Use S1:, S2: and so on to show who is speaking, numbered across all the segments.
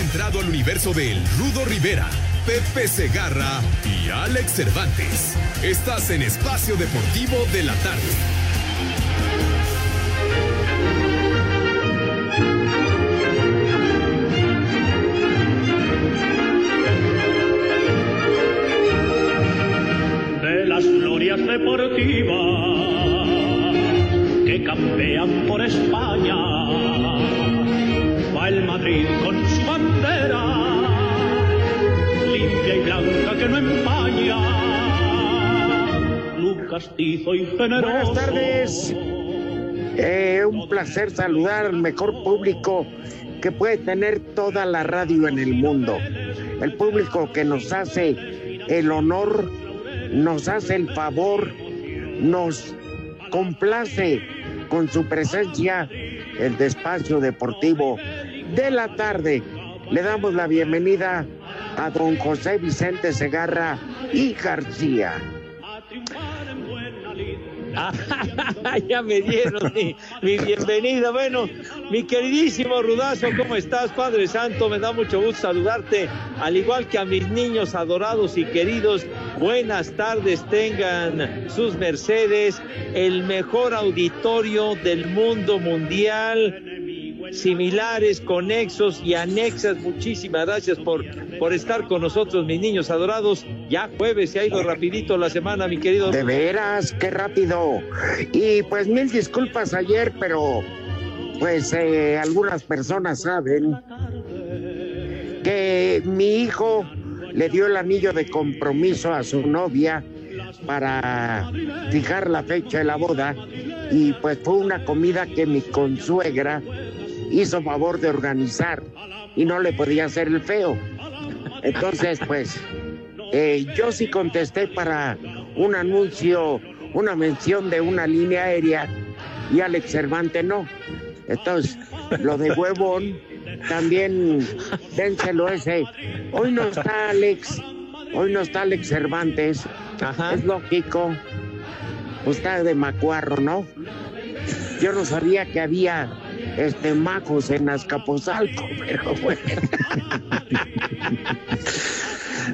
S1: Entrado al universo de El Rudo Rivera, Pepe Segarra y Alex Cervantes. Estás en Espacio Deportivo de la Tarde.
S2: de las glorias deportivas que campean por España. Va el Madrid con
S3: Buenas tardes. Eh, un placer saludar al mejor público que puede tener toda la radio en el mundo. El público que nos hace el honor, nos hace el favor, nos complace con su presencia el despacio deportivo de la tarde. Le damos la bienvenida a don José Vicente Segarra y García.
S4: ya me dieron mi, mi, bienvenida. Bueno, mi queridísimo Rudazo, ¿cómo estás, Padre Santo? Me da mucho gusto saludarte, al igual que a mis niños adorados y queridos. Buenas tardes, tengan sus mercedes, el mejor auditorio del mundo mundial similares, conexos y anexas. Muchísimas gracias por, por estar con nosotros, mis niños adorados. Ya jueves se ha ido rapidito la semana, mi querido.
S3: De veras, qué rápido. Y pues mil disculpas ayer, pero pues eh, algunas personas saben que mi hijo le dio el anillo de compromiso a su novia para fijar la fecha de la boda y pues fue una comida que mi consuegra hizo favor de organizar y no le podía hacer el feo. Entonces, pues, eh, yo sí contesté para un anuncio, una mención de una línea aérea y Alex Cervantes no. Entonces, lo de huevón, también dénselo ese. Hoy no está Alex, hoy no está Alex Cervantes.
S4: Ajá.
S3: Es lógico. Pues está de macuarro, ¿no? Yo no sabía que había este majos en Azcapotzalco, pero bueno.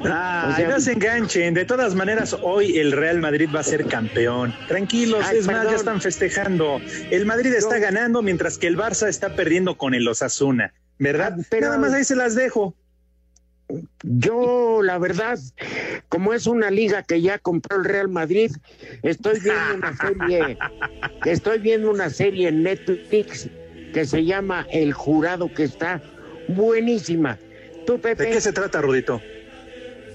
S5: Ah, o sea, no se enganchen. De todas maneras, hoy el Real Madrid va a ser campeón. Tranquilos,
S3: Ay,
S5: es más, ya están festejando. El Madrid está ganando mientras que el Barça está perdiendo con el Osasuna. ¿Verdad?
S3: Ah, pero-
S5: Nada más ahí se las dejo.
S3: Yo, la verdad, como es una liga que ya compró el Real Madrid, estoy viendo una serie, estoy viendo una serie en Netflix que se llama El Jurado, que está buenísima. ¿Tú,
S5: ¿De
S3: Pepe?
S5: qué se trata, Rudito?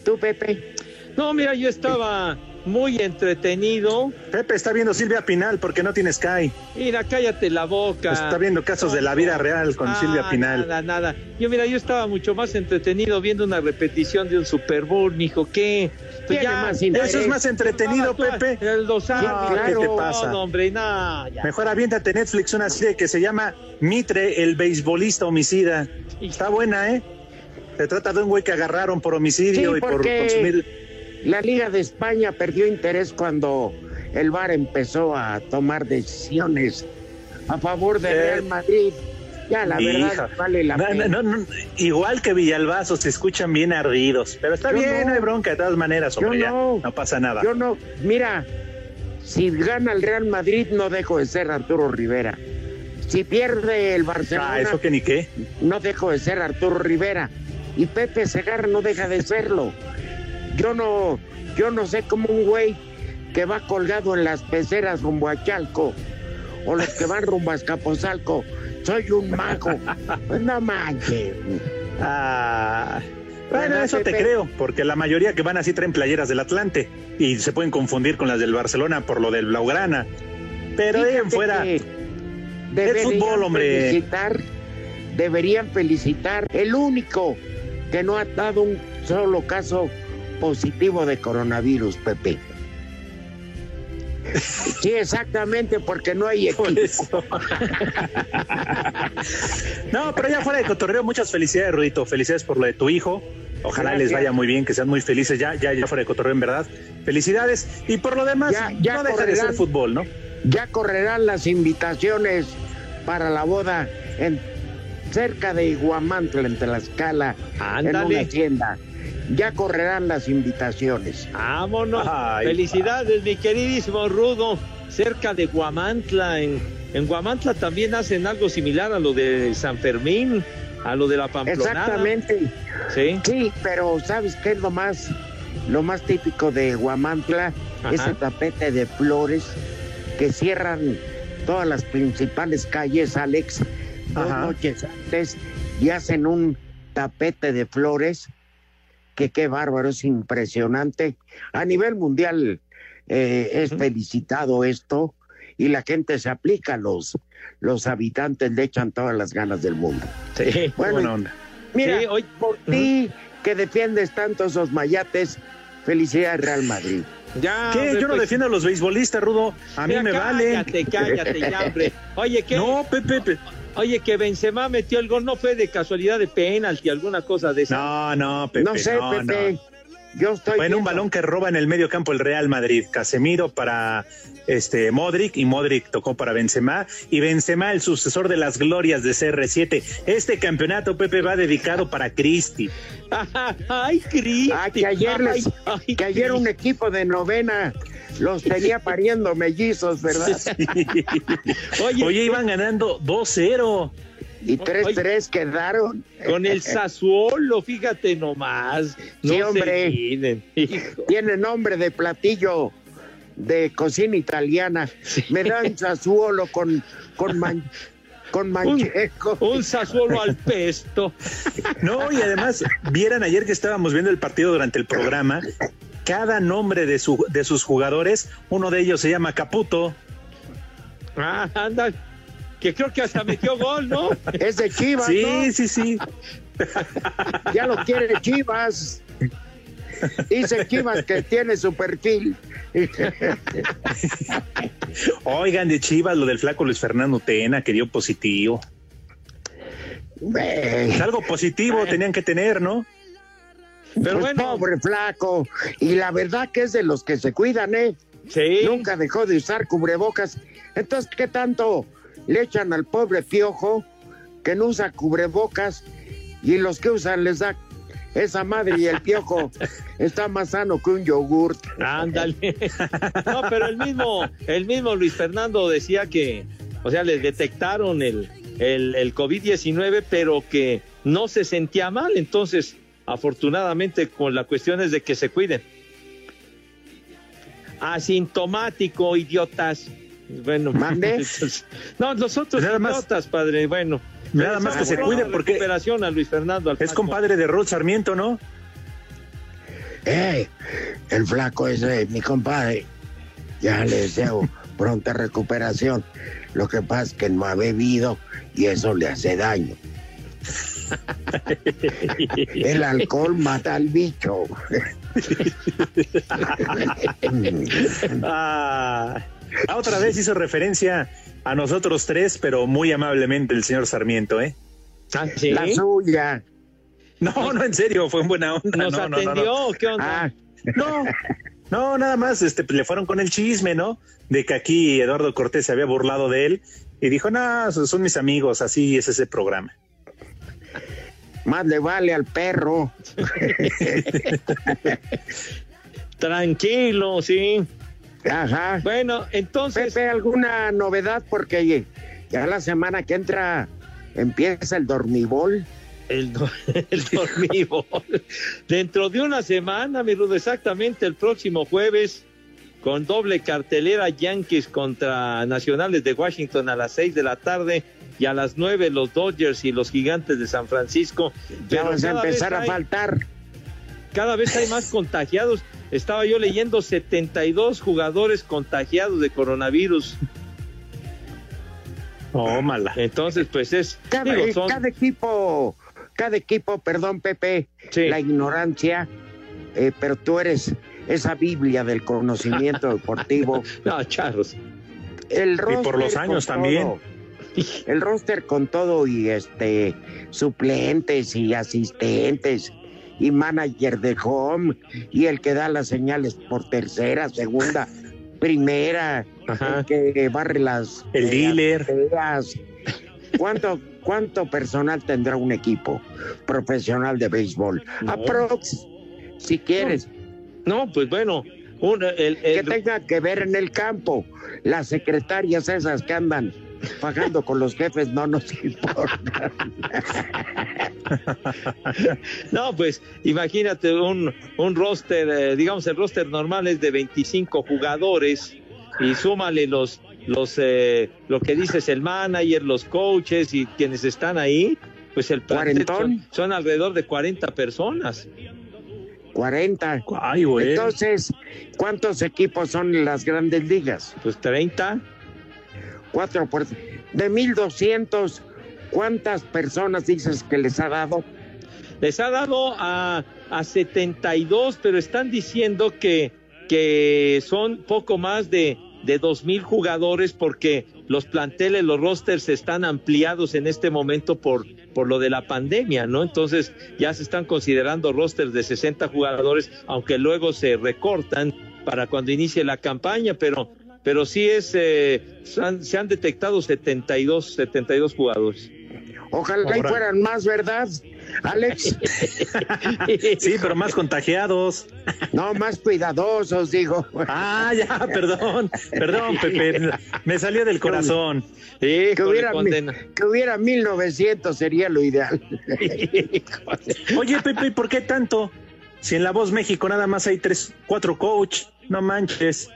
S3: ¿Tú, Pepe?
S4: No, mira, yo estaba muy entretenido.
S5: Pepe está viendo Silvia Pinal porque no tiene Sky.
S4: Mira, cállate la boca.
S5: Está viendo casos de la vida real con
S4: Ah,
S5: Silvia Pinal.
S4: Nada, nada. Yo, mira, yo estaba mucho más entretenido viendo una repetición de un Super Bowl, mijo. ¿Qué? Pues
S3: más interés.
S5: Eso es más entretenido, Pepe.
S4: El
S3: claro.
S5: ¿Qué te pasa?
S4: No, hombre, nada. ya.
S5: Mejor aviéntate Netflix una serie que se llama Mitre, el beisbolista homicida. Está buena, ¿eh? Se trata de un güey que agarraron por homicidio
S3: Sí,
S5: y por consumir.
S3: La Liga de España perdió interés cuando el VAR empezó a tomar decisiones a favor de
S5: Eh,
S3: Real Madrid. Ya, la
S5: Hija.
S3: verdad, vale la
S5: No,
S3: pena.
S5: no, no, no, igual que Villalbazo, se escuchan bien ardidos. Pero está
S3: Yo
S5: bien,
S3: no.
S5: hay bronca de todas maneras,
S3: Yo
S5: hombre. ya,
S3: no.
S5: no pasa nada.
S3: Yo no, mira, si gana el Real Madrid no dejo de ser Arturo Rivera. Si pierde el Barcelona,
S5: Ah, eso que ni qué.
S3: no dejo de ser Arturo Rivera. Y Pepe Segarra no deja de serlo. Yo no, yo no sé cómo un güey que va colgado en las peceras rumbo a Chalco o los que van rumbo a Escaposalco, soy un mago. Pues no manches.
S5: Ah, bueno,
S3: ¿Verdad,
S5: eso te creo, porque la mayoría que van así traen playeras del Atlante y se pueden confundir con las del Barcelona por lo del Blaugrana. Pero de fuera,
S3: deberían
S5: fútbol, hombre.
S3: Felicitar, deberían felicitar el único que no ha dado un solo caso positivo de coronavirus, Pepe. Sí, exactamente, porque no hay equipo.
S5: No, pero ya fuera de cotorreo, muchas felicidades, Rudito. Felicidades por lo de tu hijo. Ojalá les vaya muy bien, que sean muy felices. Ya, ya, ya fuera de cotorreo, en verdad. Felicidades. Y por lo demás,
S3: Ya- ya
S5: no deja de ser fútbol, ¿no?
S3: Ya correrán las invitaciones para la boda en cerca de Iguamantla, en Tlaxcala, en
S4: Ándale.
S3: una hacienda. Ya correrán las invitaciones.
S4: Vámonos.
S5: Ay,
S4: Felicidades, mi queridísimo Rudo. Cerca de Guamantla. En, en Guamantla también hacen algo similar a lo de San Fermín, a lo de la Pamplonada.
S3: Exactamente.
S4: Sí.
S3: Sí, pero ¿sabes qué es lo más, lo más típico de Guamantla?
S4: Ajá.
S3: Ese tapete de flores que cierran todas las principales calles, Alex, dos
S5: Ajá.
S3: noches antes y hacen un tapete de flores que qué bárbaro, es impresionante. A nivel mundial eh, es felicitado esto y la gente se aplica, los, los habitantes le echan todas las ganas del mundo.
S4: Sí.
S3: Bueno,
S5: Buena onda.
S3: Mira,
S4: Sí, hoy-
S3: por ti que defiendes tanto esos mayates, felicidades Real Madrid.
S4: Ya,
S5: ¿Qué?
S4: hombre,
S5: Yo no
S4: pues,
S5: defiendo a los beisbolistas, Rudo. A mí
S4: mira,
S5: me vale.
S4: Cállate, cállate, ya, hombre. Oye, ¿qué?
S5: No, Pepe. Pepe.
S4: Oye, que Benzema metió el gol, ¿no fue de casualidad de penalti, alguna cosa de esa?
S5: No, no, Pepe.
S3: no sé,
S5: no,
S3: Pepe.
S5: no.
S3: Yo estoy.
S5: Fue en un
S3: viendo-
S5: balón que roba en el medio campo el Real Madrid. Casemiro para este Modric y Modric tocó para Benzema y Benzema el sucesor de las glorias de CR7. Este campeonato Pepe va dedicado para Cristi.
S4: Ay, Cristi.
S3: Ah, que ayer, les-
S4: Ay, ay,
S3: que ayer un equipo de novena los tenía pariendo mellizos, ¿verdad?
S4: Oye,
S5: Oye, iban ganando 2-0.
S3: Y 3-3 quedaron.
S4: con el Sassuolo, fíjate nomás. No
S3: Sí, hombre.
S4: Se miren, hijo.
S3: Tiene nombre de platillo de cocina italiana. Me dan Sassuolo con, con, man- con mancheco.
S4: Un Sassuolo al pesto.
S5: No, y además, vieran ayer que estábamos viendo el partido durante el programa, cada nombre de, su, de sus jugadores, uno de ellos se llama Caputo.
S4: Ah, anda. Que creo que hasta metió gol, ¿no?
S3: Es de Chivas,
S5: Sí,
S3: ¿no?
S5: sí, sí.
S3: Ya lo quiere Chivas. Dice Chivas que tiene su perfil.
S5: Oigan, de Chivas, lo del flaco Luis Fernando Tena, que dio positivo. Es algo positivo tenían que tener, ¿no?
S4: Pero
S3: pues,
S4: bueno.
S3: pobre flaco. Y la verdad que es de los que se cuidan, ¿eh?
S4: Sí.
S3: Nunca dejó de usar cubrebocas. Entonces, ¿qué tanto le echan al pobre piojo que no usa cubrebocas y los que usan les da esa madre y el piojo está más sano que un yogurt?
S4: Ándale. No, pero el mismo, el mismo Luis Fernando decía que, o sea, le detectaron el, el, el COVID-19, pero que no se sentía mal. Entonces, afortunadamente, con la cuestión es de que se cuiden. Asintomático, idiotas. Bueno,
S3: ¿Mande?
S4: entonces- no, nosotros
S5: Nada más-
S4: idiotas, padre. Bueno,
S5: Nada más que se cuide porque
S4: recuperación a Luis Fernando. al
S5: es compadre de Rod Sarmiento, ¿no?
S3: Eh, el flaco ese, mi compadre. Ya le deseo pronta recuperación. Lo que pasa es que no ha bebido y eso le hace daño. El alcohol mata al bicho.
S5: Ah, ah, otra vez hizo referencia a nosotros tres, pero muy amablemente el señor Sarmiento, ¿eh?
S4: Ah, ¿sí?
S3: La suya.
S5: No, no, en serio, fue en buena onda.
S4: ¿Nos
S5: no, no, no, no.
S4: ¿Qué onda?
S3: Ah,
S5: No, no, nada más, este, le fueron con el chisme, ¿no? De que aquí Eduardo Cortés se había burlado de él y dijo, no, son mis amigos, así es ese programa.
S3: más le vale al perro.
S4: Tranquilo, sí.
S3: Ajá.
S4: Bueno, entonces,
S3: Pepe, ¿alguna novedad? Porque ya la semana que entra empieza el dormibol.
S4: el, do- el dormibol. Dentro de una semana, mi Rudo, exactamente el próximo jueves, con doble cartelera Yankees contra Nacionales de Washington a las 6 de la tarde y a las 9 los Dodgers y los Gigantes de San Francisco.
S3: Ya
S4: Pero
S3: vas a empezar a faltar.
S4: Cada vez hay más contagiados. Estaba yo leyendo 72 jugadores contagiados de coronavirus.
S5: Oh, mala.
S4: Entonces, pues es.
S3: Cada,
S4: digo, son-
S3: cada equipo, cada equipo, perdón Pepe,
S4: Sí.
S3: la ignorancia, eh, pero tú eres esa Biblia del conocimiento deportivo.
S4: No, charros.
S3: El roster
S5: por los años también.
S3: todo. El roster con todo y este suplentes y asistentes y manager de home y el que da las señales por tercera, segunda, primera,
S4: Ajá.
S3: el que barre las
S5: El
S3: eh,
S5: dealer.
S3: azoteas. ¿Cuánto, ¿Cuánto personal tendrá un equipo profesional de béisbol?
S4: No.
S3: Aprox, si quieres,
S4: No, pues bueno, un- el,
S3: que tenga que ver en el campo. Las secretarias esas que andan pagando con los jefes no nos importa.
S4: no, pues imagínate un, un roster, eh, digamos el roster normal es de 25 jugadores y súmale los los eh, lo que dices el manager, los coaches y quienes están ahí, pues el son, son alrededor de 40 personas.
S3: 40.
S5: Ay, güey.
S3: Entonces, ¿cuántos equipos son las grandes ligas?
S4: Pues 30.
S3: Cuatro por... De 1200, ¿cuántas personas dices que les ha dado?
S4: Les ha dado a, a 72, pero están diciendo que, que son poco más de, de 2 mil jugadores porque los planteles, los rosters están ampliados en este momento por, por lo de la pandemia, ¿no? Entonces ya se están considerando rosters de 60 jugadores, aunque luego se recortan para cuando inicie la campaña, pero, pero sí es, eh, se, han, se han detectado 72, 72 jugadores.
S3: Ojalá y fueran más, ¿verdad, Alex?
S5: Sí, pero más contagiados.
S3: No, más cuidadosos, digo.
S5: Ah, ya, perdón. Perdón, Pepe. Me salió del corazón.
S3: Que hubiera, mi-
S4: condena.
S3: que hubiera 1900 sería lo ideal.
S5: Oye, Pepe, ¿y ¿por qué tanto? Si en La Voz México nada más hay tres, cuatro coach, no manches.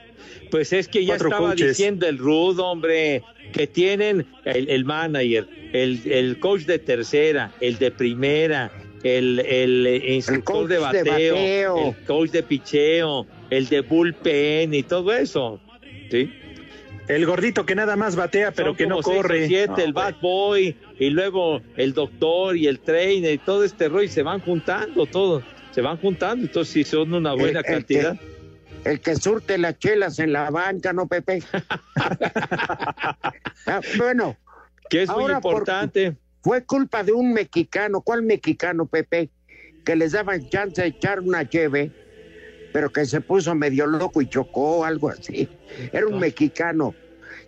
S4: Pues es que ya
S5: Cuatro
S4: estaba
S5: coaches.
S4: diciendo el Rudo, hombre, que tienen el, el manager, el, el coach de tercera, el de primera, el, el, instructor de,
S3: de
S4: bateo, el coach de picheo, el de bullpen y todo eso. ¿Sí?
S5: El gordito que nada más batea, pero
S4: Son
S5: que no
S4: como seis o
S5: corre.
S4: siete,
S5: No,
S4: el bad boy, y luego el doctor y el trainer y todo este rollo, y se van juntando todo, se van juntando, entonces si son una buena
S3: El- el
S4: cantidad.
S3: El que surte las chelas en la banca, ¿no, Pepe? Ah, bueno,
S4: que es muy
S3: por-
S4: importante.
S3: fue culpa de un mexicano. ¿Cuál mexicano, Pepe? Que les daban chance de echar una cheve, pero que se puso medio loco y chocó, algo así. Era un
S4: Ah.
S3: mexicano.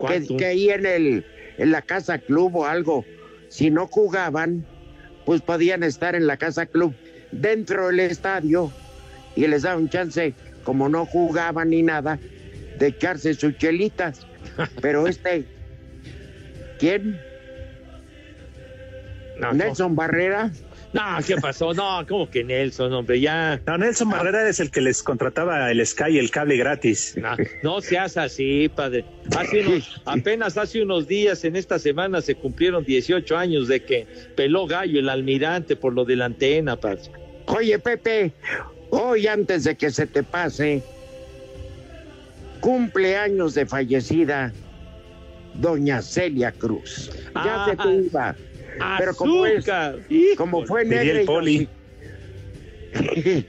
S3: Que, que ahí en, el, en la casa club o algo, si no jugaban, pues podían estar en la casa club dentro del estadio y les daban chance, como no jugaban ni nada, de echarse sus chelitas. Pero este, ¿quién?
S4: No,
S3: Nelson Barrera.
S4: No, ¿qué pasó? No, ¿cómo que Nelson, hombre? Ya.
S5: No, Nelson Barrera es el que les contrataba el Sky y el cable gratis.
S4: No, no seas así, padre. Hace unos, apenas hace unos días, en esta semana, se cumplieron 18 años de que peló gallo el almirante por lo de la antena, padre.
S3: Oye, Pepe, hoy antes de que se te pase, cumpleaños de fallecida doña Celia Cruz. Ya
S4: Ah,
S3: se te iba. Pero como es,
S4: Azúcar.
S3: como
S4: Híjole.
S3: fue negra y
S5: poli.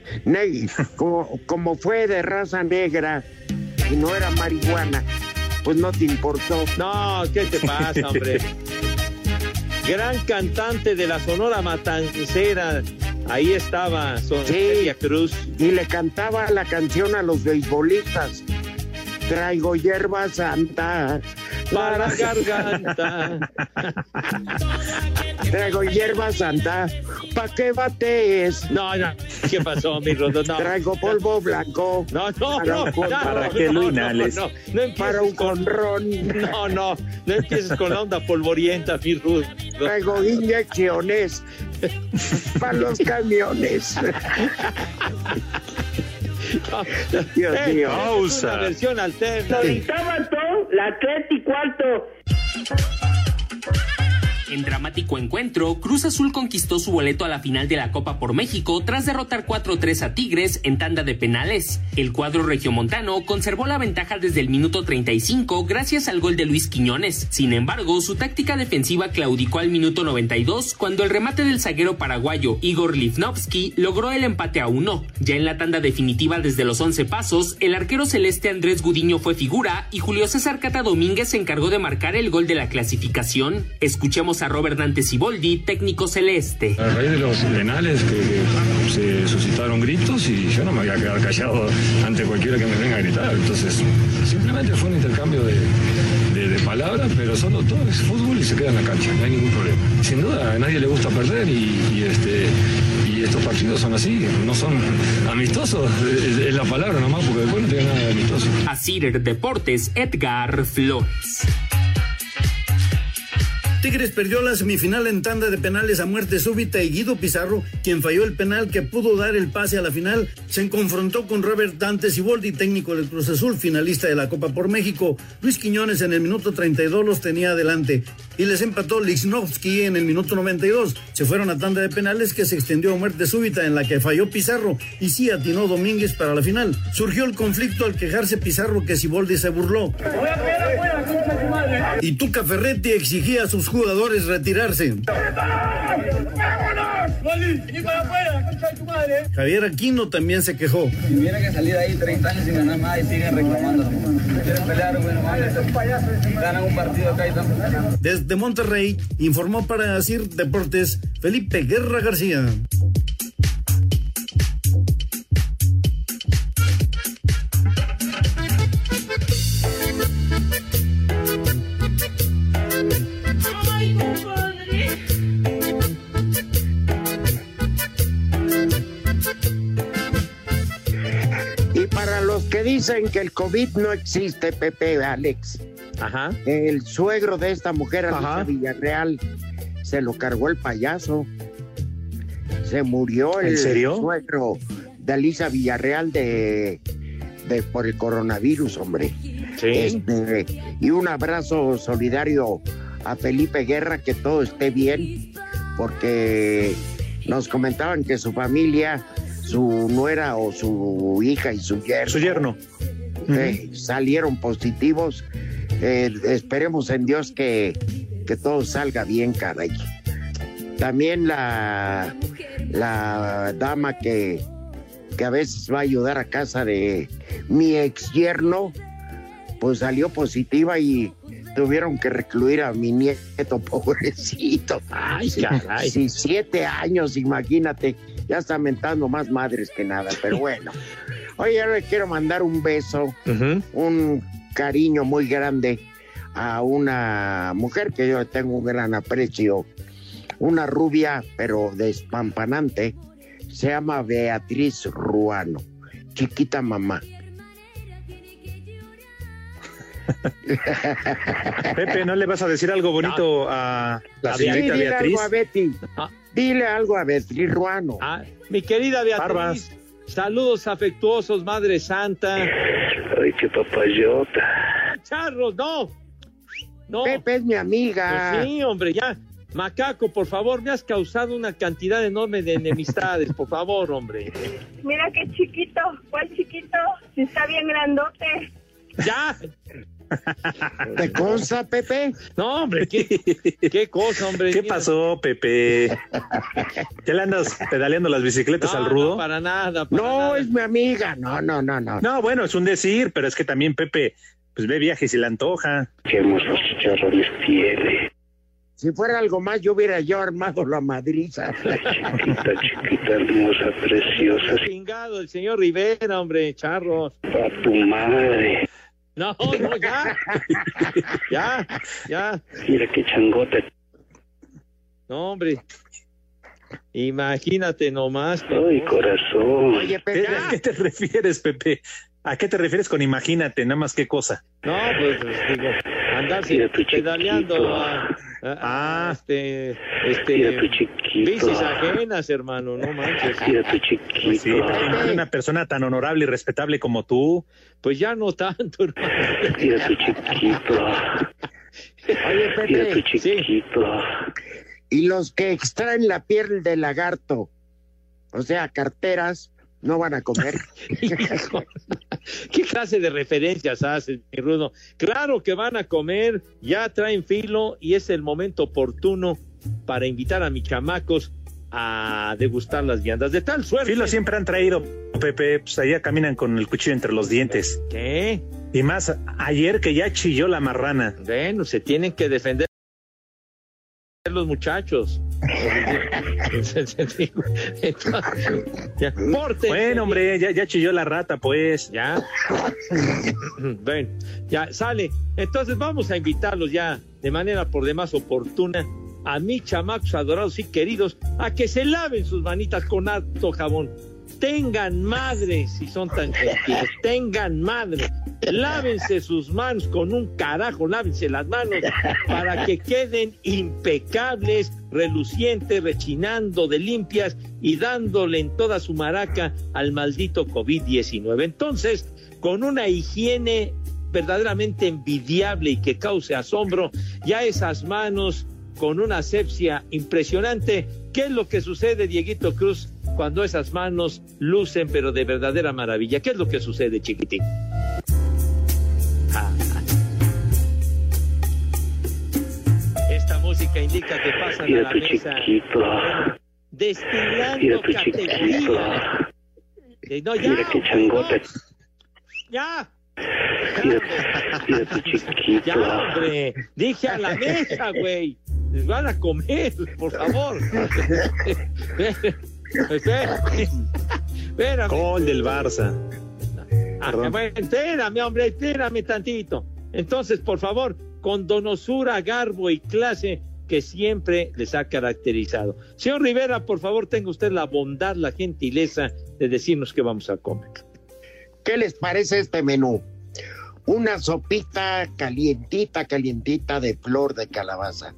S3: Como, como fue de raza negra y no era marihuana, pues no te importó.
S4: No, ¿qué te pasa, hombre? Gran cantante de la Sonora Matancera. Ahí estaba, Son
S3: Sí.
S4: Cruz.
S3: Y le cantaba la canción a los beisbolistas. Traigo hierba santa.
S4: Para garganta.
S3: Traigo hierba santa. ¿Pa' qué batees?
S4: No, no. ¿Qué pasó, mi Rodo? No.
S3: Traigo polvo blanco.
S4: No, no,
S3: Para
S4: no,
S3: con-
S5: ¿para
S4: no,
S5: lo
S4: no,
S5: inhales?
S4: No, no,
S3: Para un
S4: con
S3: conrón.
S4: No, no, no empieces con la onda polvorienta, mi Rudo.
S3: Traigo inyecciones. Para los camiones. Dios mío.
S4: es
S5: Pausa.
S4: Una versión alterna.
S6: Todo, la tres y cuarto. En dramático encuentro, Cruz Azul conquistó su boleto a la final de la Copa por México tras derrotar 4-3 a Tigres en tanda de penales. El cuadro regiomontano conservó la ventaja desde el minuto 35 gracias al gol de Luis Quiñones. Sin embargo, su táctica defensiva claudicó al minuto 92 cuando el remate del zaguero paraguayo Igor Livnovsky logró el empate a uno. Ya en la tanda definitiva desde los 11 pasos, el arquero celeste Andrés Gudiño fue figura y Julio César Cata Domínguez se encargó de marcar el gol de la clasificación. Escuchemos a Robert Dante Siboldi, técnico celeste.
S7: A raíz de los penales que, se suscitaron gritos y yo no me voy a quedar callado ante cualquiera que me venga a gritar. Entonces, simplemente fue un intercambio de, palabras, pero solo todo es fútbol y se queda en la cancha, no hay ningún problema. Sin duda, a nadie le gusta perder y, este y estos partidos son así, no son amistosos, es, la palabra nomás, porque después no tiene nada de amistoso.
S6: Así Deportes, Edgar Flores.
S8: Tigres perdió la semifinal en tanda de penales a muerte súbita y Guido Pizarro, quien falló el penal que pudo dar el pase a la final, se confrontó con Robert Dante Siboldi, técnico del Cruz Azul, finalista de la Copa por México. Luis Quiñones en el minuto 32 los tenía adelante y les empató Lichnowsky en el minuto 92. Se fueron a tanda de penales que se extendió a muerte súbita en la que falló Pizarro y sí atinó Domínguez para la final. Surgió el conflicto al quejarse Pizarro que Siboldi se burló. Y Tuca Ferretti exigía a sus jugadores retirarse. Javier Aquino también se quejó.
S9: Tiene que salir ahí 30 años sin ganar nada y siguen reclamando. Quieren pelear, bueno, ganan un partido acá y
S8: Desde Monterrey informó para decir Deportes Felipe Guerra García.
S3: Dicen que el COVID no existe, Pepe, Alex. Ajá. El suegro de esta mujer, Alicia Villarreal, se lo cargó el payaso. Se murió el suegro de Alicia Villarreal de, de, por el coronavirus, hombre. Sí. Este, y un abrazo solidario a Felipe Guerra, que todo esté bien, porque nos comentaban que su familia su nuera o su hija y su yerno.
S5: Su yerno.
S3: Eh, salieron positivos. Eh, esperemos en Dios que, que todo salga bien, caray. También la, la dama que, que a veces va a ayudar a casa de mi ex yerno, pues salió positiva y tuvieron que recluir a mi nieto, pobrecito. Ay, caray. Sí, siete años, imagínate ya está mentando más madres que nada, pero bueno. Oye, ahora le quiero mandar un beso, un cariño muy grande a una mujer que yo tengo un gran aprecio, una rubia, pero despampanante, se llama Beatriz Ruano, chiquita mamá.
S5: Pepe, ¿no le vas a decir algo bonito a la señorita Beatriz?
S3: a Betty. Ah. Dile algo a Beatriz Ruano.
S4: Ah, mi querida Beatriz, saludos afectuosos, Madre Santa.
S10: Ay, qué papayota.
S4: Charros, no. No.
S3: Pepe es mi amiga.
S4: Pues sí, hombre, ya. Macaco, por favor, me has causado una cantidad enorme de enemistades, por favor, hombre.
S11: Mira qué chiquito, ¿cuál chiquito? Si está bien grandote.
S4: Ya,
S3: ¿Te cosa, Pepe?
S4: No, hombre, ¿qué, cosa, hombre?
S5: ¿Qué pasó, Pepe? ¿Qué le andas pedaleando las bicicletas al rudo?
S4: No, para nada.
S3: no, es mi amiga. No, no, no, no.
S5: No, bueno, es un decir, pero es que también Pepe, pues ve viajes y la antoja.
S10: Qué hermosos chicharrones tiene.
S3: Si fuera algo más, yo hubiera yo armado la madriza.
S10: Chiquita, chiquita, hermosa, preciosa.
S4: Chingado, el señor Rivera, hombre, charros.
S10: A tu madre.
S4: No, no, ya. ya, ya.
S10: Mira qué changote.
S4: No, hombre. Imagínate nomás.
S10: Ay, corazón.
S5: Oye, ¿A qué te refieres, Pepe? ¿A qué te refieres con imagínate? Nada más qué cosa.
S4: No, pues digo, andarse pedaleando a, ah, este, este, bicis ajenas, hermano, no manches.
S10: Mira tu chiquito. Pues sí,
S5: una persona tan honorable y respetable como tú.
S4: Pues ya no tanto, hermano.
S10: Mira tu chiquito.
S3: Oye,
S10: Mira tu
S3: Pepe,
S10: chiquito.
S3: y los que extraen la piel del lagarto, o sea, carteras, no van a comer.
S4: ¿Qué clase de referencias haces, mi Rudo? Claro que van a comer, ya traen filo y es el momento oportuno para invitar a mis chamacos a degustar las viandas. De tal suerte.
S5: Filo siempre han traído, Pepe, pues allá caminan con el cuchillo entre los dientes.
S4: ¿Qué?
S5: Y más ayer que ya chilló la marrana.
S4: Bueno, se tienen que defender los muchachos. Entonces,
S5: Bueno, hombre, ya, ya chilló la rata, pues.
S4: Ya. Bueno, ya sale. Entonces vamos a invitarlos ya de manera por demás oportuna a mis chamacos adorados y queridos a que se laven sus manitas con alto jabón. Tengan madre si son tan gentiles. Tengan madre. Lávense sus manos con un carajo, lávense las manos para que queden impecables, relucientes, rechinando de limpias y dándole en toda su maraca al maldito COVID-19. Entonces, con una higiene verdaderamente envidiable y que cause asombro, ya esas manos con una asepsia impresionante. ¿Qué es lo que sucede, Dieguito Cruz, cuando esas manos lucen, pero de verdadera maravilla? ¿Qué es lo que sucede, chiquitín? Ah. Esta música indica que pasan a
S10: Mira
S4: la
S10: tu
S4: mesa
S10: chiquito.
S4: Destilando
S10: Mira tu chiquito.
S4: Eh, No, ya,
S10: Mira qué changote.
S4: ya.
S10: Mira, mira tu chiquito.
S4: Ya, hombre. Dije a la mesa, güey. Les van a comer, por favor. Espérame. Espérame.
S5: Gol del Barça.
S4: Ah, bueno, espérame, hombre, espérame tantito. Entonces, por favor, con donosura, garbo y clase que siempre les ha caracterizado. Señor Rivera, por favor, tenga usted la bondad, la gentileza de decirnos qué vamos a comer.
S3: ¿Qué les parece este menú? Una sopita calientita, calientita de flor de calabaza.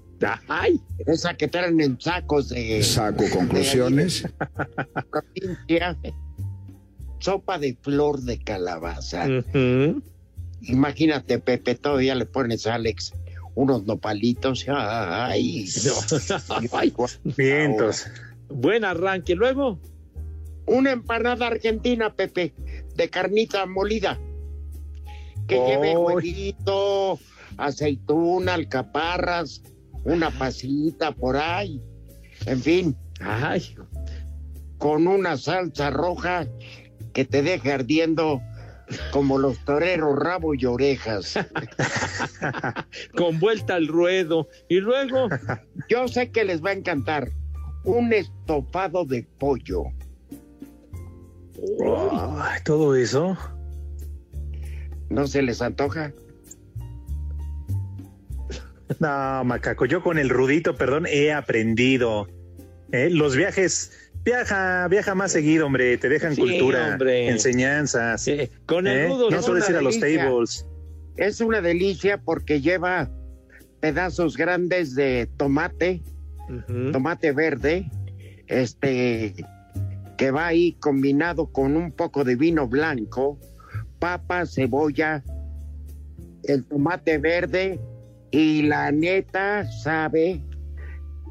S4: Ay,
S3: Esa que traen en sacos de
S12: Saco conclusiones.
S3: Sopa de flor de calabaza. Imagínate, Pepe, todavía le pones a Alex unos nopalitos. Ay,
S4: Ay,
S5: Vientos.
S4: buen arranque. Luego,
S3: Una empanada argentina, Pepe, de carnita molida. Que
S5: Ay.
S3: lleve huevito, aceituna, alcaparras, una pasita por ahí. En fin,
S4: ay,
S3: con una salsa roja que te deje ardiendo como los toreros rabo y orejas.
S4: con vuelta al ruedo. Y luego,
S3: Yo sé que les va a encantar un estofado de pollo.
S5: Todo eso.
S3: ¿No se les antoja?
S5: No, macaco, yo con el rudito, perdón, he aprendido. ¿eh? Los viajes, viaja, viaja más seguido, hombre, te dejan
S4: Sí,
S5: cultura,
S4: hombre.
S5: enseñanzas.
S4: eh, con el
S5: ¿eh?
S4: rudo,
S5: No
S3: una
S5: ir a los tables.
S3: Es una delicia porque lleva pedazos grandes de tomate, tomate verde, este que va ahí combinado con un poco de vino blanco, papa, cebolla, el tomate verde y la neta sabe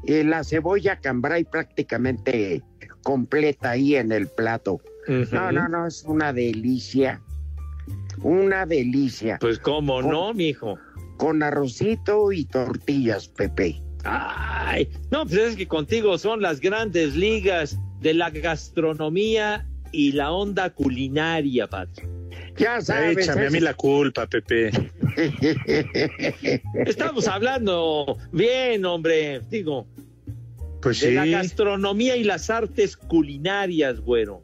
S3: y la cebolla cambray prácticamente completa ahí en el plato. No, no, no, es una delicia. Una delicia.
S4: Pues cómo no, mijo.
S3: Con arrocito y tortillas, Pepe.
S4: Ay, no, pues es que contigo son las grandes ligas de la gastronomía y la onda culinaria, padre.
S3: Ya sabes.
S5: Échame a mí la culpa, Pepe.
S4: Estamos hablando bien, hombre, digo,
S5: Pues
S4: de
S5: sí.
S4: la gastronomía y las artes culinarias, güero.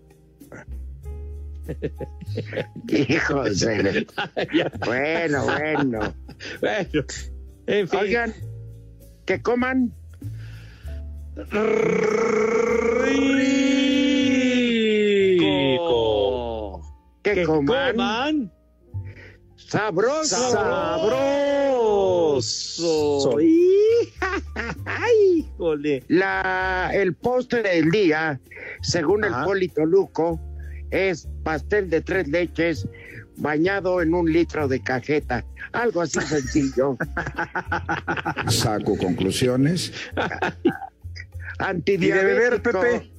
S3: Hijos de- Bueno, bueno.
S4: bueno, en fin.
S3: Oigan, que coman.
S4: Que,
S3: coman.
S4: coman
S3: Sabroso.
S4: sabroso. Ay, híjole.
S3: La, el postre del día, según
S5: Ajá.
S3: el Polito Luco, es pastel de tres leches bañado en un litro de cajeta. Algo así sencillo.
S12: Saco conclusiones.
S3: Antidiabético.
S5: ¿Y de beber, Pepe?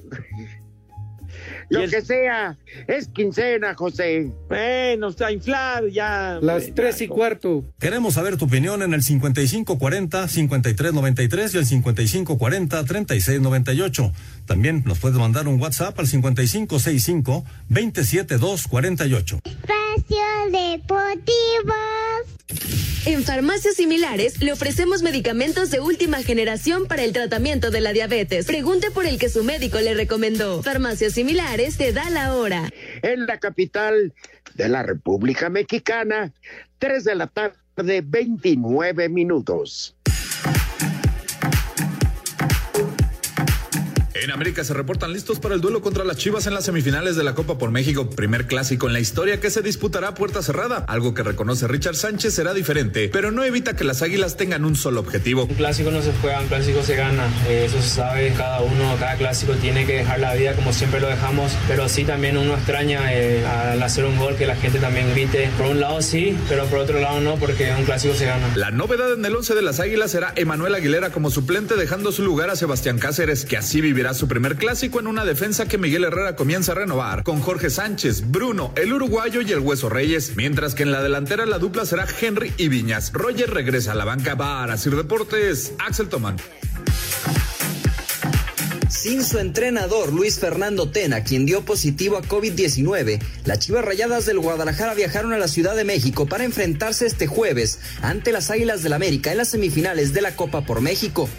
S3: Lo que sea, es quincena, José.
S4: Bueno, está inflar ya.
S13: Las tres y cuarto.
S14: Queremos saber tu opinión en el 5540-5393 y el 5540-3698. También nos puedes mandar un WhatsApp al 5565-27248.
S15: Espacio Deportivo.
S16: En farmacias similares le ofrecemos medicamentos de última generación para el tratamiento de la diabetes. Pregunte por el que su médico le recomendó. Farmacias similares te da la hora.
S3: En la capital de la República Mexicana, 3 de la tarde, 29 minutos.
S17: En América se reportan listos para el duelo contra las Chivas en las semifinales de la Copa por México, primer clásico en la historia que se disputará a puerta cerrada. Algo que reconoce Richard Sánchez será diferente, pero no evita que las Águilas tengan un solo objetivo.
S18: Un clásico no se juega, un clásico se gana. Eh, eso se sabe, cada uno, cada clásico tiene que dejar la vida como siempre lo dejamos, pero sí también uno extraña eh, al hacer un gol que la gente también grite. Por un lado sí, pero por otro lado no, porque un clásico se gana.
S17: La novedad en el once de las Águilas será Emanuel Aguilera como suplente, dejando su lugar a Sebastián Cáceres, que así vivirá su primer clásico en una defensa que Miguel Herrera comienza a renovar, con Jorge Sánchez, Bruno, el uruguayo y el Hueso Reyes, mientras que en la delantera la dupla será Henry y Viñas. Roger regresa a la banca para Sir Deportes, Axel Toman.
S19: Sin su entrenador Luis Fernando Tena, quien dio positivo a COVID-19, las Chivas Rayadas del Guadalajara viajaron a la Ciudad de México para enfrentarse este jueves ante las Águilas del América en las semifinales de la Copa por México.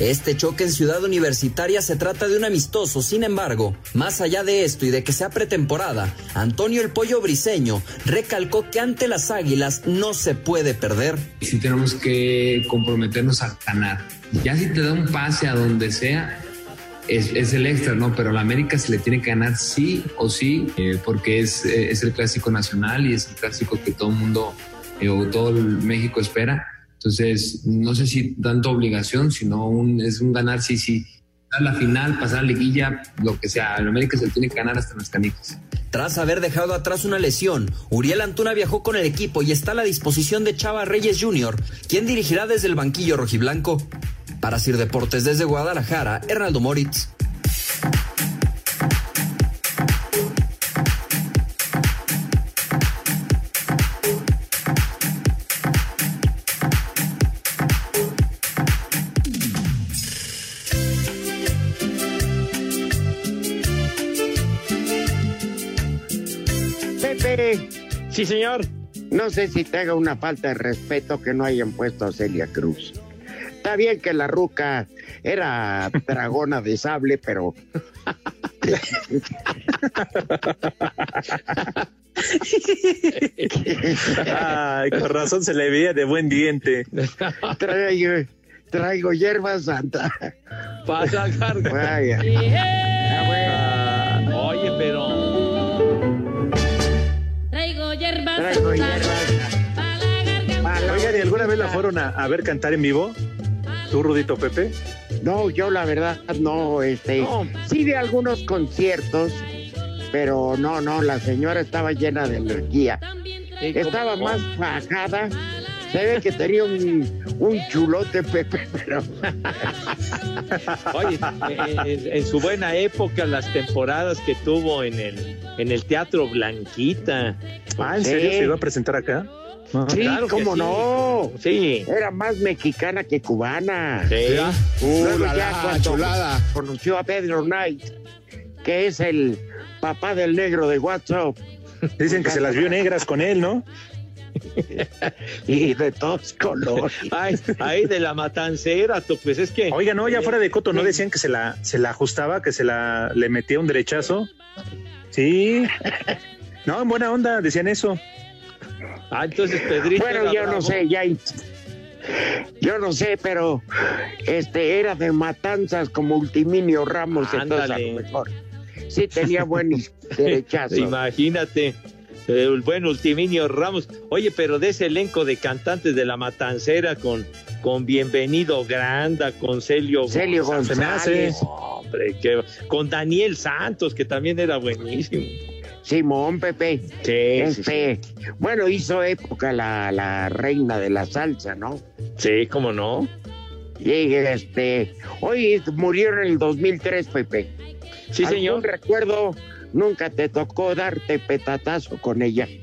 S19: Este choque en Ciudad Universitaria se trata de un amistoso, sin embargo, más allá de esto y de que sea pretemporada, Antonio el Pollo Briseño recalcó que ante las Águilas no se puede perder.
S20: Sí tenemos que comprometernos a ganar. Ya si te da un pase a donde sea, es, el extra, ¿no? Pero a la América se le tiene que ganar sí o sí, eh, porque es, eh, es el clásico nacional y es el clásico que todo el mundo eh, o todo el México espera. Entonces, no sé si tanto obligación, sino un, es un ganar sí, sí. A la final, pasar la liguilla, lo que sea. El América se tiene que ganar hasta las canicas.
S19: Tras haber dejado atrás una lesión, Uriel Antuna viajó con el equipo y está a la disposición de Chava Reyes Jr., quien dirigirá desde el banquillo rojiblanco. Para Sir Deportes desde Guadalajara, Hernaldo Moritz.
S4: Sí, señor.
S3: no sé si te haga una falta de respeto que no hayan puesto a Celia Cruz. Está bien que la ruca era dragona de sable, pero
S5: Ay, con razón se le veía de buen diente.
S3: traigo, traigo hierba santa.
S4: Para sacar.
S3: Vaya.
S4: Ah, oye, pero.
S15: Traigo hierbas.
S5: Oigan, ¿y alguna vez la fueron a, a ver cantar en vivo? ¿Tú, Rudito Pepe?
S3: No, yo la verdad no, este, sí de algunos conciertos, pero no, no, la señora estaba llena de energía. Estaba más bajada. Se ve que tenía un, un chulote, Pepe, pero.
S4: Oye, en, en su buena época, las temporadas que tuvo en el, en el Teatro Blanquita.
S5: Ah, ¿en serio se iba a presentar acá?
S3: Sí,
S4: Claro que
S3: cómo
S4: sí.
S3: no.
S4: Sí.
S3: Era más mexicana que cubana.
S4: Sí.
S3: Uh, Luego
S12: la,
S3: ya
S12: la,
S3: cuando
S12: chulada.
S3: conoció a Pedro Knight, que es el papá del negro de WhatsApp.
S5: Dicen que se las vio negras con él, ¿no?
S3: y de todos colores.
S4: Ay, ahí de la matancera, tú, pues es que.
S5: Oiga, no, ya fuera de coto, ¿no decían que se la, se la ajustaba, que se la le metía un derechazo? Sí. No, en buena onda, decían eso.
S4: Ah, entonces Pedrito.
S3: Bueno, yo no sé, ya. Yo no sé, pero este era de matanzas como Ultiminio Ramos, entonces a lo mejor. Sí tenía buen derechazo.
S4: Imagínate. El buen Ultiminio Ramos. Oye, pero de ese elenco de cantantes de la Matancera con, con Bienvenido Granda, con Celio,
S3: Celio. González.
S4: Hombre, que- con Daniel Santos, que también era buenísimo.
S3: Simón Pepe.
S4: Sí,
S3: Este, bueno, hizo época la, la reina de la salsa, ¿no?
S4: Sí, cómo no.
S3: Y este, hoy murieron en el 2003, Pepe.
S4: Sí,
S3: ¿Algún
S4: señor.
S3: recuerdo, nunca te tocó darte petatazo con ella.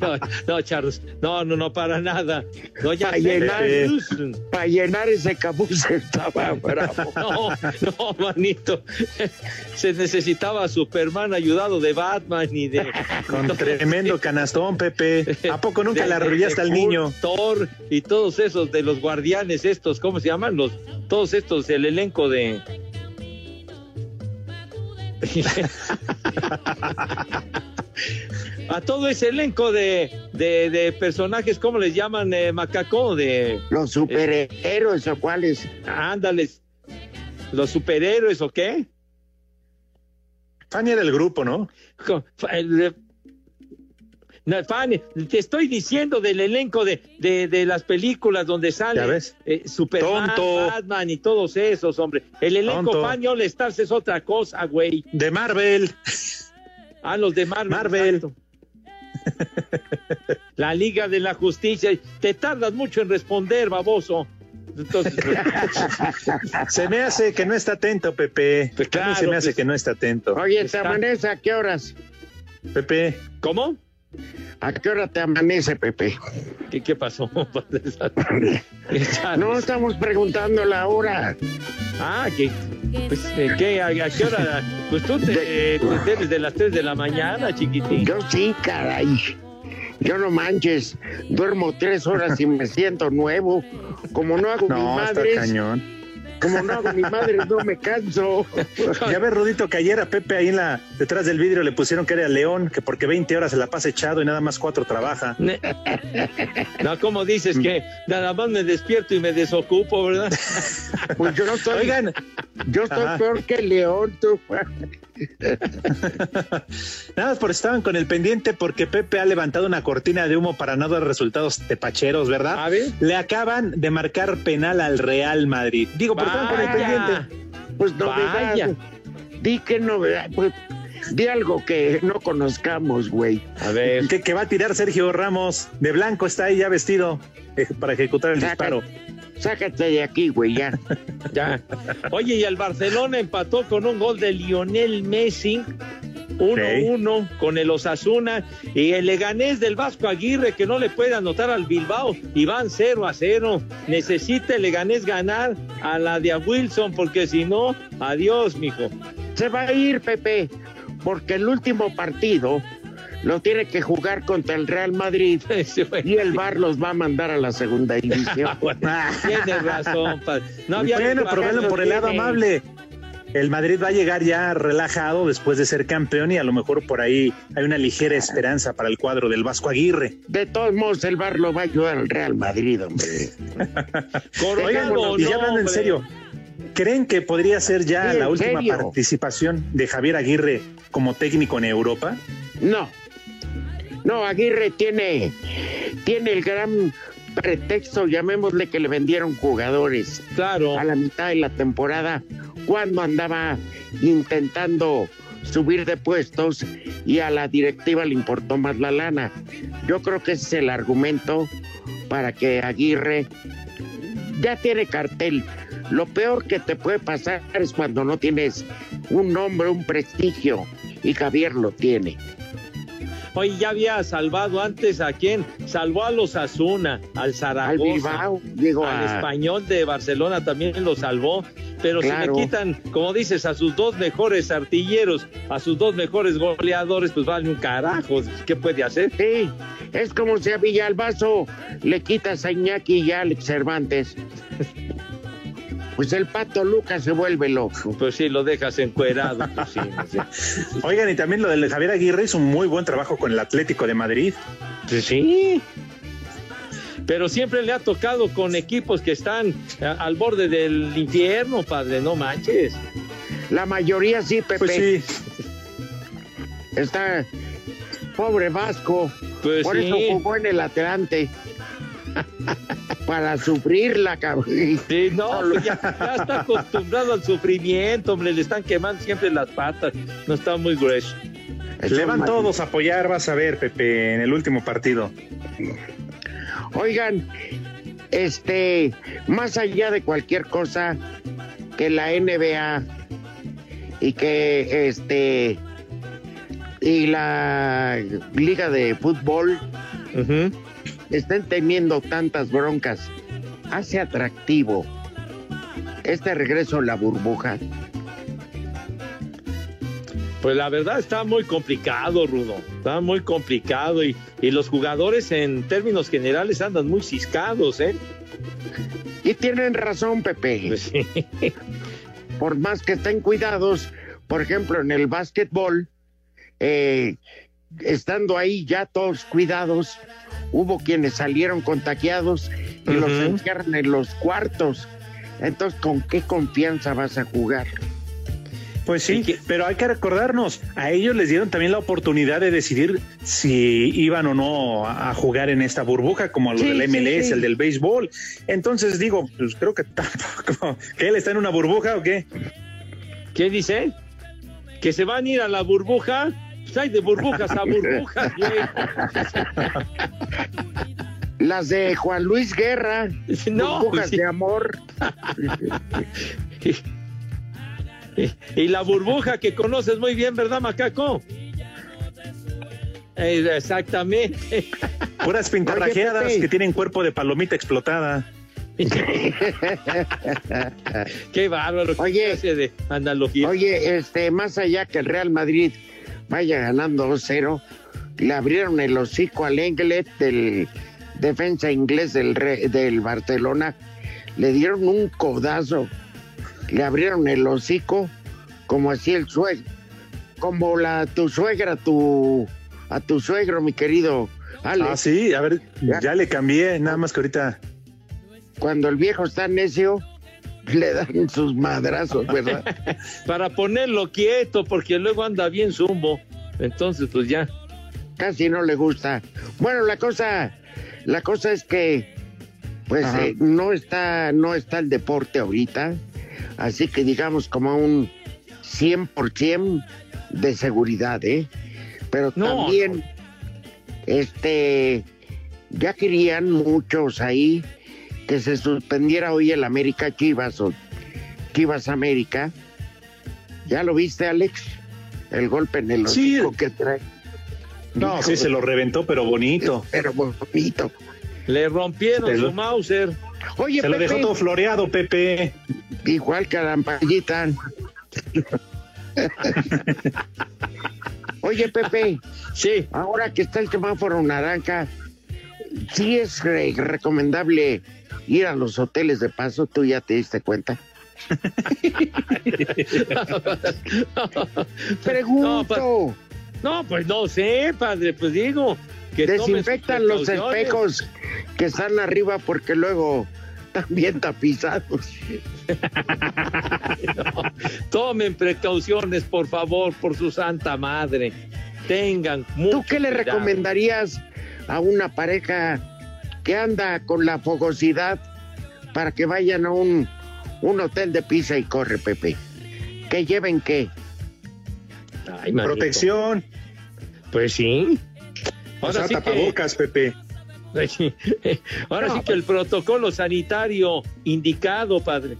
S4: No, no, Charles. No, no, no, para nada. No, ya
S3: Para llenar, para llenar ese capuz estaba bravo.
S4: No, no, manito. Se necesitaba Superman ayudado de Batman y de.
S5: Con tremendo canastón, Pepe. ¿A poco nunca le arrullaste al niño?
S4: Thor y todos esos de los guardianes estos, ¿cómo se llaman? Los, todos estos, el elenco de. A todo ese elenco de, de, de personajes, ¿cómo les llaman? Eh, macacó, de.
S3: Los superhéroes o cuáles.
S4: Ándales. ¿Los superhéroes o qué?
S5: Fanny era el grupo, ¿no?
S4: Fanny, te estoy diciendo del elenco de, de, de las películas donde sale eh, Superman,
S5: Tonto.
S4: Batman y todos esos, hombre. El elenco
S5: Tonto.
S4: Fanny All Stars es otra cosa, güey.
S5: De Marvel.
S4: Ah, los de Marvel.
S5: Marvel.
S4: La Liga de la Justicia. Te tardas mucho en responder, baboso. Entonces,
S5: Se me hace que no está atento, Pepe.
S4: Pues
S5: A mí
S4: claro,
S5: se me hace
S4: pues.
S5: que no está atento.
S3: Oye, ¿te amanece a qué horas?
S5: Pepe,
S4: ¿Cómo?
S3: ¿A qué hora te amanece, Pepe?
S4: ¿Qué, qué pasó?
S3: No estamos preguntando la hora.
S4: Ah, que, pues, eh, ¿qué? ¿A, a qué hora? Pues tú te, te enteres de las 3 de la mañana, chiquitín.
S3: Yo sí, caray. Yo no manches. Duermo tres horas y me siento nuevo. Como no hago mi
S5: no, está
S3: madre,
S5: cañón.
S3: Como no hago mi madre, no me canso.
S5: Ya ves, Rudito, que ayer a Pepe ahí en la, detrás del vidrio le pusieron que era León, que porque 20 horas se la pasa echado y nada más cuatro trabaja.
S4: No, ¿cómo dices que nada más me despierto y me desocupo, verdad?
S3: Pues yo no estoy,
S5: Oigan,
S3: yo estoy
S5: Ajá.
S3: peor que León, tú.
S5: nada más por estaban con el pendiente porque Pepe ha levantado una cortina de humo para no dar resultados tepacheros, ¿verdad?
S4: A ver.
S5: Le acaban de marcar penal al Real Madrid. Digo, por estaban con el pendiente.
S3: Pues novedad.
S4: Vaya.
S3: Di que novedad. Pues, di algo que no conozcamos, güey.
S4: A ver.
S5: Que, que va a tirar Sergio Ramos. De blanco está ahí ya vestido eh, para ejecutar el
S3: Saca-
S5: disparo.
S3: Sácate de aquí, güey, ya.
S4: Ya. Oye, y el Barcelona empató con un gol de Lionel Messi. 1-1 con el Osasuna y el Leganés del Vasco Aguirre que no le puede anotar al Bilbao y van 0 a 0. Necesita el Leganés ganar a la de a Wilson porque si no, adiós, mijo.
S3: Se va a ir, Pepe, porque el último partido lo tiene que jugar contra el Real Madrid y el VAR los va a mandar a la segunda división.
S4: Tienes razón, padre. No había
S5: bueno, pero por el lado
S4: tiene.
S5: amable. El Madrid va a llegar ya relajado después de ser campeón y a lo mejor por ahí hay una ligera esperanza para el cuadro del Vasco Aguirre.
S3: De todos modos, el VAR lo va a ayudar al Real Madrid, hombre.
S5: Oigan, y ya hablando en serio, ¿creen que podría ser ya la última
S3: serio.
S5: participación de Javier Aguirre como técnico en Europa?
S3: No. No, Aguirre tiene, tiene el gran pretexto, llamémosle que le vendieron jugadores
S4: Claro.
S3: a la mitad de la temporada cuando andaba intentando subir de puestos y a la directiva le importó más la lana. Yo creo que ese es el argumento para que Aguirre ya tiene cartel. Lo peor que te puede pasar es cuando no tienes un nombre, un prestigio y Javier lo tiene.
S4: Oye, ya había salvado antes a quién? Salvó a los Asuna, al
S3: Al
S4: Zaragoza.
S3: Bilbao, digo,
S4: al
S3: a-
S4: español de Barcelona también lo salvó, pero
S3: Claro.
S4: si le quitan, como dices, a sus dos mejores artilleros, a sus dos mejores goleadores, pues vale un carajo, ¿qué puede hacer?
S3: Sí, es como si a Villalbazo le quitas a Iñaki y a Alex Cervantes. Pues el pato Lucas se vuelve loco.
S4: Pues sí, lo dejas encuerado, pues sí.
S5: Oigan, y también lo del Javier Aguirre hizo un muy buen trabajo con el Atlético de Madrid.
S4: Pues sí. Pero siempre le ha tocado con equipos que están al borde del infierno, padre, no manches.
S3: La mayoría sí, Pepe.
S5: Pues sí,
S3: Está pobre Vasco.
S4: Pues
S3: Por
S4: sí.
S3: eso jugó en el Atlante. para sufrirla, cabrón.
S4: Sí, no, pues ya, ya está acostumbrado al sufrimiento, hombre, le están quemando siempre las patas, no está muy grueso.
S5: Le van todos a apoyar, vas a ver, Pepe, en el último partido.
S3: Oigan, este, más allá de cualquier cosa que la NBA y que este y la liga de fútbol estén teniendo tantas broncas, hace atractivo este regreso a la burbuja.
S4: Pues la verdad está muy complicado, Rudo. Está muy complicado y, y los jugadores en términos generales andan muy ciscados, ¿eh?
S3: Y tienen razón, Pepe.
S4: Pues sí.
S3: Por más que estén cuidados, por ejemplo, en el básquetbol, eh, estando ahí ya todos cuidados, hubo quienes salieron contagiados y los encierran en los cuartos. Entonces, ¿con qué confianza vas a jugar?
S5: Pues sí, pero hay que recordarnos, a ellos les dieron también la oportunidad de decidir si iban o no a a jugar en esta burbuja, como lo
S3: Sí,
S5: del
S3: sí,
S5: MLS,
S3: sí.
S5: el del béisbol. Entonces digo, pues creo que tampoco. ¿Que él está en una burbuja o qué?
S4: ¿Qué dice? ¿Que se van a ir a la burbuja? Hay de burbujas a burbujas, güey.
S3: Las de Juan Luis Guerra,
S4: No,
S3: burbujas
S4: sí.
S3: de amor.
S4: Y la burbuja que conoces muy bien, ¿verdad, Macaco? Eh, exactamente.
S5: Puras pintarrajeadas
S3: Pepe.
S5: que tienen cuerpo de palomita explotada.
S4: Qué bárbaro. qué
S3: Oye.
S4: clase de analogía.
S3: Oye, este, más allá que el Real Madrid vaya ganando 2-0, le abrieron el hocico al Englet del defensa inglés del, Re- del Barcelona, le dieron un codazo, le abrieron el hocico como así el suegro, como la tu suegra, tu a tu suegro, mi querido Alex.
S5: Ah, sí, a ver, ya le cambié, nada más que ahorita.
S3: Cuando el viejo está necio, le dan sus madrazos, ¿verdad?
S4: Para ponerlo quieto, porque luego anda bien zumbo. Entonces, pues ya.
S3: casi no le gusta. Bueno, la cosa, la cosa es que, pues, eh, no está, no está el deporte ahorita, así que digamos como un 100% de seguridad, ¿eh? Pero
S4: No,
S3: también, este, ya querían muchos ahí que se suspendiera hoy el América Chivas o Chivas América. ¿Ya lo viste, Alex? El golpe en el
S5: Sí.
S3: hocico que trae.
S5: No,
S3: Hijo
S5: sí, se
S3: de-
S5: lo reventó, pero bonito.
S3: Pero bonito.
S4: Le rompieron
S5: Se lo-
S4: su Mauser.
S3: Oye,
S5: Se lo dejó todo floreado, Pepe.
S3: igual que a la ampallita. Oye, Pepe,
S4: Sí.
S3: ahora que está el semáforo naranja, sí es re- recomendable ir a los hoteles de paso, tú ya te diste cuenta. Pregunto,
S4: No, pues no sé, padre, pues digo. Que
S3: desinfectan los espejos que están arriba porque luego bien tapizados.
S4: No, tomen precauciones, por favor, por su santa madre. Tengan mucho
S3: ¿Tú qué le
S4: cuidado.
S3: recomendarías a una pareja que anda con la fogosidad para que vayan a un, un hotel de pizza y corre, Pepe? ¿Que lleven qué?
S4: Ay.
S5: Protección.
S4: Pues sí.
S5: O
S4: Ahora
S5: sea,
S4: sí que,
S5: tapabocas, Pepe.
S4: ahora
S3: No,
S4: sí que el protocolo sanitario indicado, padre.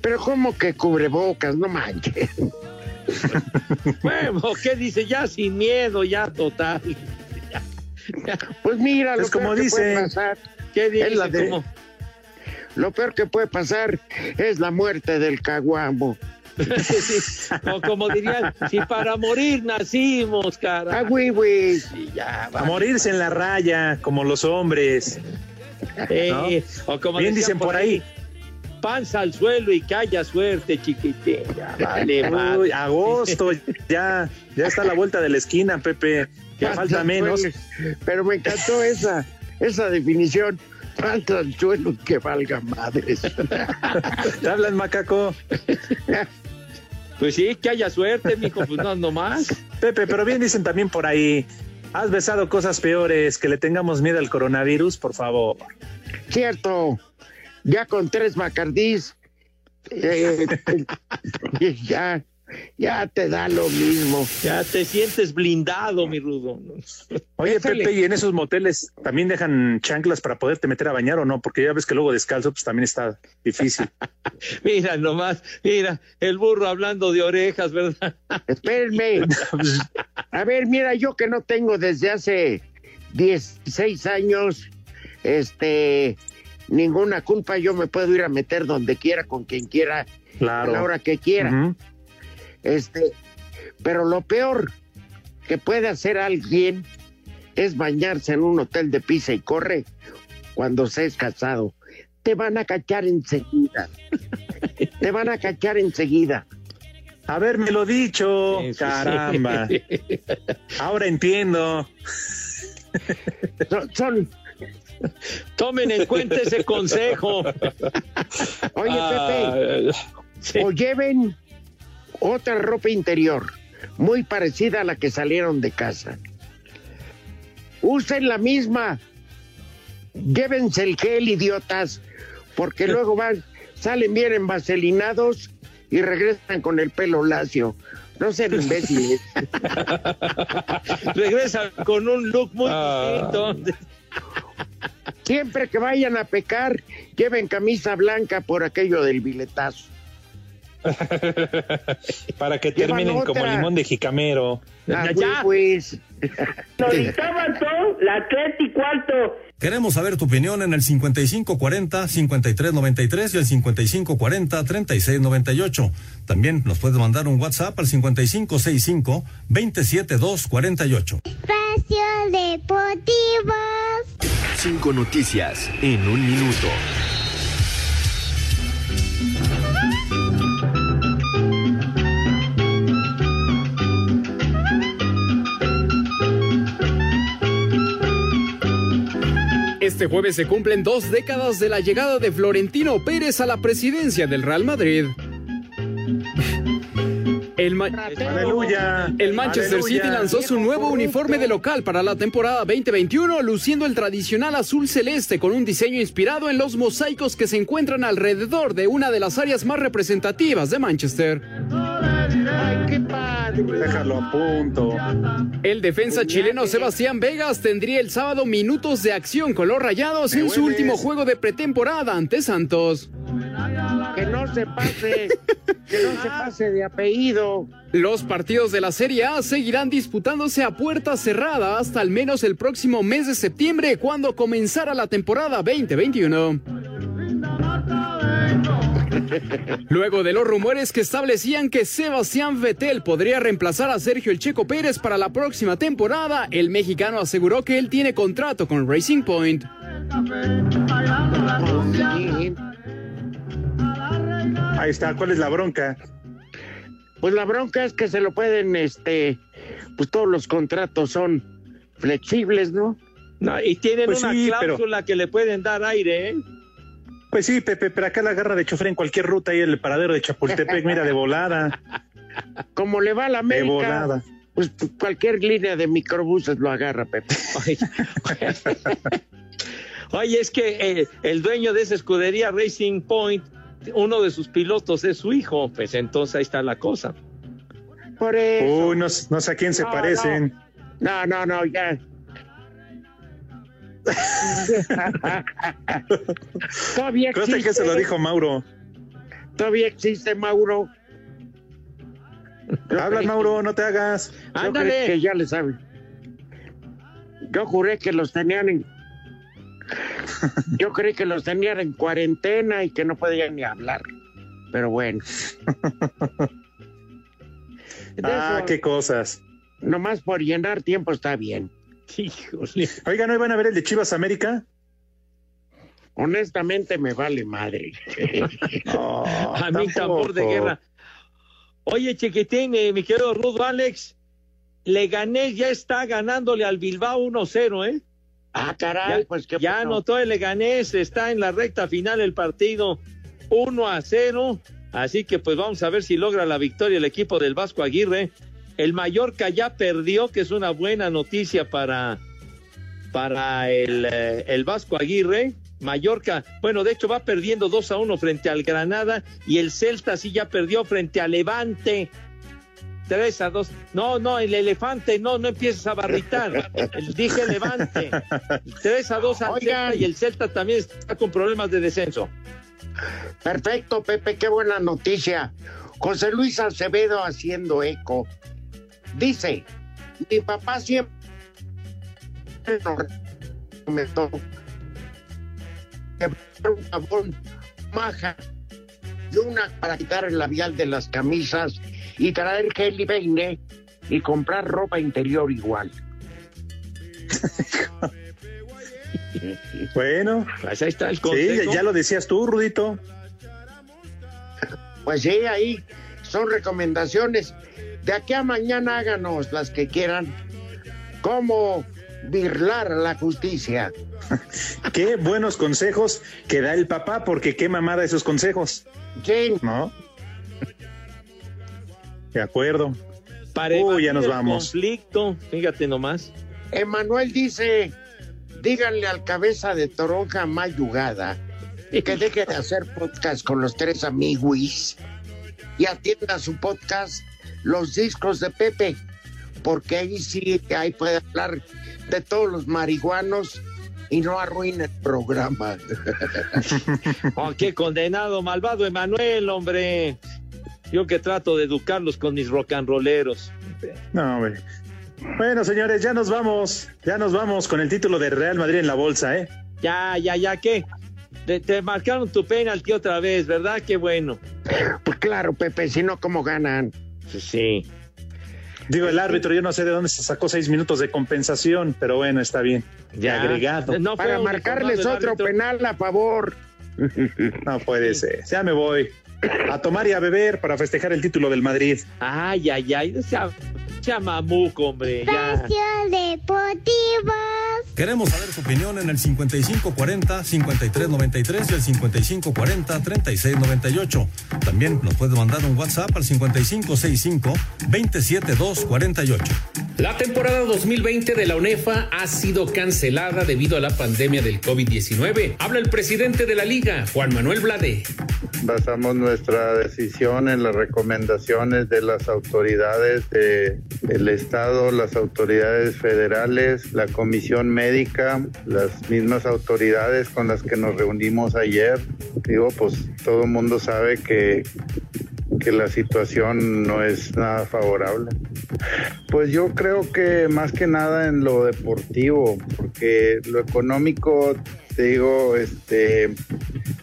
S3: Pero ¿cómo que cubrebocas? No manches.
S4: Bueno, ¿qué dice? Ya sin miedo, ya total.
S3: Pues mira, lo
S5: Es como
S3: peor que puede pasar,
S4: ¿Qué dice?
S3: Es la de-
S4: ¿Cómo?
S3: lo peor que puede pasar es la muerte del caguamo.
S4: Sí, o como dirían, si para morir nacimos,
S3: Ah,
S4: cara.
S3: güey, güey.
S4: Y ya,
S5: A
S4: va.
S5: morirse en la raya, como los hombres.
S4: Eh, O como
S5: Bien dicen por ahí.
S4: panza al suelo y que haya suerte, chiquitín. Ya, vale.
S5: Uy, agosto, ya, ya está a la vuelta de la esquina, Pepe. Ya
S3: Falta
S5: falta
S3: al
S5: menos.
S3: Pero me encantó esa, esa definición. Falta el suelo que valga madres.
S5: ¿Te hablan, macaco?
S4: Pues sí, que haya suerte, mijo, pues no, nomás.
S5: Pepe, pero bien dicen también por ahí. Has besado cosas peores, que le tengamos miedo al coronavirus, por favor.
S3: cierto, ya con tres Bacardís, eh, ya, ya te da lo mismo.
S4: Ya te sientes blindado, mi rudo.
S5: Oye,
S3: Échale.
S5: Pepe, ¿y en esos moteles también dejan chanclas para poderte meter a bañar o no? Porque ya ves que luego descalzo, pues también está difícil.
S4: Mira nomás, mira, el burro hablando de orejas, ¿verdad?
S3: Espérenme. A ver, mira, yo que no tengo desde hace 16 años, este, ninguna culpa, yo me puedo ir a meter donde quiera, con quien quiera,
S5: Claro.
S3: a la hora que quiera. Este, pero lo peor que puede hacer alguien es bañarse en un hotel de pisa y corre cuando se es casado. Te van a cachar enseguida. Te van a cachar enseguida.
S5: Haberme lo dicho,
S4: Sí, sí, sí.
S5: caramba. Ahora entiendo.
S3: Son, son-
S4: Tomen en cuenta ese consejo.
S3: oye,
S4: Ah,
S3: Pepe,
S4: sí.
S3: o lleven otra ropa interior muy parecida a la que salieron de casa. Usen la misma. Llévense el gel, idiotas, porque luego van, salen bien envaselinados y regresan con el pelo lacio. No sean imbéciles.
S4: Regresa con un look muy
S5: Ah.
S4: distinto.
S3: Siempre que vayan a pecar, lleven camisa blanca por aquello del biletazo.
S5: Para que terminen como limón de jicamero.
S3: Ah,
S4: Ya.
S3: pues.
S15: la tres y cuarto.
S14: Queremos saber tu opinión en el 5540-5393 y el 5540-3698. También nos puedes mandar un WhatsApp al 5565-27248.
S15: Espacio Deportivo.
S1: Cinco noticias en un minuto.
S13: Este jueves se cumplen dos décadas de la llegada de Florentino Pérez a la presidencia del Real Madrid. El, Ma-
S5: Aleluya.
S13: el Manchester
S5: Aleluya.
S13: City lanzó su nuevo uniforme de local para la temporada 2021, luciendo el tradicional azul celeste con un diseño inspirado en los mosaicos que se encuentran alrededor de una de las áreas más representativas de Manchester.
S3: Ay, qué padre.
S5: Déjalo a punto.
S13: El defensa chileno Sebastián Vegas tendría el sábado minutos de acción con los Rayados en su último juego de pretemporada ante Santos.
S3: Que no se pase, que no se pase de apellido.
S13: Los partidos de la Serie A seguirán disputándose a puerta cerrada hasta al menos el próximo mes de septiembre, cuando comenzará la temporada 2021. Luego de los rumores que establecían que Sebastián Vettel podría reemplazar a Sergio El Checo Pérez para la próxima temporada, el mexicano aseguró que él tiene contrato con Racing Point.
S5: Ahí está, ¿cuál es la bronca?
S3: Pues la bronca es que se lo pueden, este, pues todos los contratos son flexibles, ¿no?
S4: No, y tienen
S5: Pues
S4: una
S5: sí, pero-
S4: cláusula que le pueden dar aire, ¿eh?
S5: Pues sí, Pepe, pero acá la agarra de chofer en cualquier ruta ahí el paradero de Chapultepec, mira, de volada,
S3: Como le va a la
S5: de
S3: América,
S5: volada.
S3: pues cualquier línea de microbuses lo agarra, Pepe.
S4: Oye, Oye, es que eh, el dueño de esa escudería Racing Point, uno de sus pilotos es su hijo, pues entonces ahí está la cosa.
S3: Por eso.
S5: Uy, no, no sé a quién se
S3: No,
S5: parecen.
S3: No, no, no, ya. Todavía
S5: Conste
S3: existe.
S5: que se lo dijo Mauro.
S3: Todavía existe, Mauro.
S5: Habla, Mauro, no te hagas.
S4: Ándale.
S3: que ya le saben. Yo juré que los tenían en. Yo creí que los tenían en cuarentena y que no podían ni hablar. Pero bueno.
S5: Ah,
S3: eso,
S5: qué cosas.
S3: Nomás por llenar tiempo está bien.
S4: Híjole.
S5: Oiga, ¿no iban a ver el de Chivas América?
S3: Honestamente me vale madre.
S5: No,
S4: a mí tambor de guerra. Oye, chiquitín, eh, mi querido Rudo Alex, Leganés ya está ganándole al Bilbao 1-0, ¿eh?
S3: ah, caray,
S4: Ya,
S3: pues qué
S4: ya anotó el Leganés, está en la recta final el partido 1 a 0. Así que pues vamos a ver si logra la victoria el equipo del Vasco Aguirre. El Mallorca ya perdió, que es una buena noticia para, para el, eh, el Vasco Aguirre. Mallorca, bueno, de hecho va perdiendo 2 a 1 frente al Granada y el Celta sí ya perdió frente al Levante. 3 a 2. No, no, el elefante, no, no empieces a barritar. El- Dije Levante. 3 a 2 al. Celta y el Celta también está con problemas de descenso.
S3: Perfecto, Pepe, qué buena noticia. José Luis Acevedo haciendo eco. Dice, mi papá siempre nos recomendó que un jabón maja y una para quitar el labial de las camisas y traer gel y peine y comprar ropa interior igual.
S5: Bueno,
S4: pues ahí está el
S5: Sí, ya lo decías tú, Rudito.
S3: Pues sí, ahí son recomendaciones. De aquí a mañana háganos las que quieran. ¿Cómo birlar la justicia?
S5: Qué buenos consejos que da el papá, porque qué mamada esos consejos.
S3: Sí.
S5: ¿No? De acuerdo.
S4: Para
S5: Uy, ya nos
S4: el
S5: vamos.
S4: conflicto, fíjate nomás.
S3: Emanuel dice, díganle al cabeza de toronja mayugada que deje de hacer podcast con los tres amigos y atienda su podcast Los Discos de Pepe, porque ahí sí, ahí puede hablar de todos los marihuanos y no arruine el programa.
S4: Oh, qué condenado, malvado Emanuel, hombre. Yo que trato de educarlos con mis rock and rolleros.
S5: No, hombre. Bueno, señores, ya nos vamos. Ya nos vamos con el título de Real Madrid en la bolsa, ¿eh?
S4: Ya, ya, ya, ¿qué? Te, te marcaron tu penalti otra vez, ¿verdad? Qué bueno.
S3: Pues claro, Pepe, si no, ¿cómo ganan?
S4: Sí.
S5: Digo, el árbitro, yo no sé de dónde se sacó seis minutos de compensación, pero bueno, está bien.
S4: Ya.
S5: agregado.
S4: No
S3: Para marcarles otro
S4: árbitro.
S3: penal a favor.
S5: No puede ser. Ya me voy. A tomar y a beber para festejar el título del Madrid.
S4: Ay, ay, ay. no sea, sea mamuco, hombre.
S15: Espacio Deportivo.
S14: Queremos saber su opinión en el 5540-5393 y el 5540-3698. También nos puede mandar un WhatsApp al 5565-27248.
S6: La temporada 2020 de la UNEFA ha sido cancelada debido a la pandemia del COVID-19. Habla el presidente de la liga, Juan Manuel Blade.
S21: Basamos nuestra decisión en las recomendaciones de las autoridades de- del Estado, las autoridades federales, la comisión médica, las mismas autoridades con las que nos reunimos ayer. Digo, pues todo el mundo sabe que, que la situación no es nada favorable. Pues yo creo que más que nada en lo deportivo, porque lo económico, te digo, este,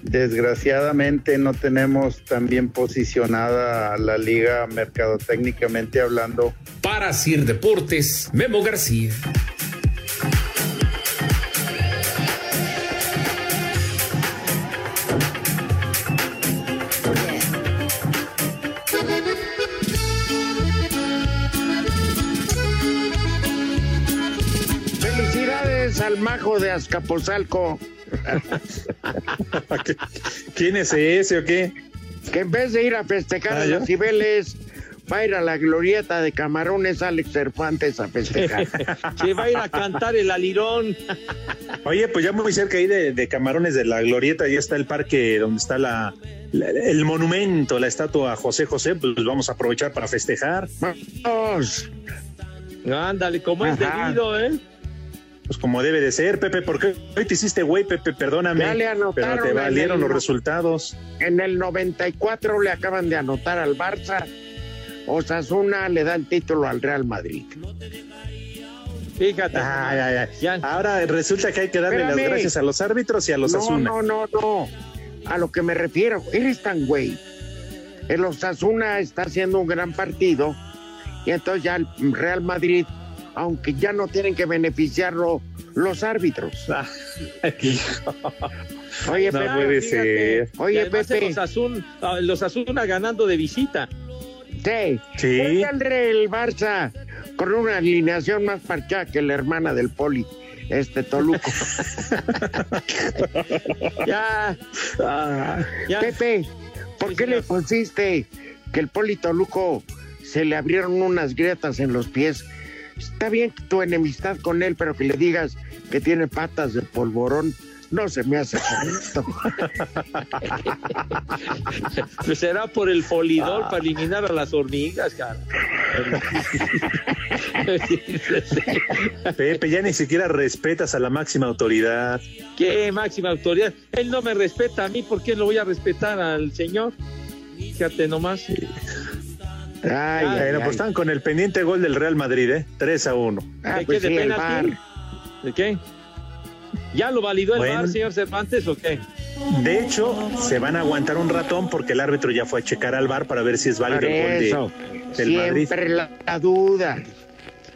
S21: desgraciadamente no tenemos tan bien posicionada la liga mercadotécnicamente hablando.
S6: Para Sir Deportes, Memo García.
S3: Al majo de Azcapotzalco.
S5: ¿Quién es ese o qué?
S3: Que en vez de ir a festejar
S5: Ah,
S3: a las Cibeles, va a ir a la glorieta de Camarones Alex Cervantes a festejar.
S4: Se va a ir a cantar el alirón.
S5: Oye, pues ya muy cerca ahí de, de Camarones de la Glorieta, ya está el parque donde está la, la- el monumento, la estatua a José José, pues vamos a aprovechar para festejar.
S3: Vamos.
S4: Ándale, como es debido, ¿eh?
S5: Pues como debe de ser, Pepe, porque hoy te hiciste güey, Pepe, perdóname,
S3: Ya le anotaron
S5: pero te valieron
S3: el-
S5: los resultados.
S3: En el 94 le acaban de anotar al Barça. Osasuna le da el título al Real Madrid.
S4: Fíjate.
S5: Ay, ay, ay. Ahora resulta que hay que darle
S3: Espérame.
S5: las gracias a los árbitros y a los
S3: no,
S5: Asuna.
S3: no, no, no. A lo que me refiero, eres tan güey. El Osasuna está haciendo un gran partido y entonces ya el Real Madrid, aunque ya no tienen que beneficiarlo los árbitros. Oye,
S5: No
S3: Pepe,
S5: puede
S3: fíjate.
S5: ser.
S3: Oye, Pepe.
S4: Los Azul, ah, los Azuna ganando de visita.
S3: Sí.
S5: Sí.
S3: ¿Por qué el, Barça con una alineación más parchada que la hermana del Poli, este Toluco?
S4: Ya. ya.
S3: Pepe, ¿por qué le pusiste que el Poli Toluco se le abrieron unas grietas en los pies? Está bien tu enemistad con él, pero que le digas que tiene patas de polvorón, no se me hace correcto.
S4: Pues será por el folidol para eliminar a las hormigas, cara.
S5: Pepe, ya ni siquiera respetas a la máxima autoridad.
S4: ¿Qué máxima autoridad? Él no me respeta a mí, ¿por qué lo voy a respetar al señor? Fíjate nomás.
S5: Ay, bueno, pues están con el pendiente gol del Real Madrid, ¿eh? 3 a 1.
S3: Ah,
S4: ¿De
S3: pues
S4: qué? ¿De
S3: sí, el
S4: penalti?
S3: VAR.
S4: ¿De qué? ¿Ya lo validó el
S5: Bueno.
S4: VAR, señor Cervantes, o qué?
S5: De hecho, se van a aguantar un ratón porque el árbitro ya fue a checar al bar para ver si es válido
S3: Por
S5: el gol de-
S3: eso,
S5: del Madrid.
S3: siempre la, la duda.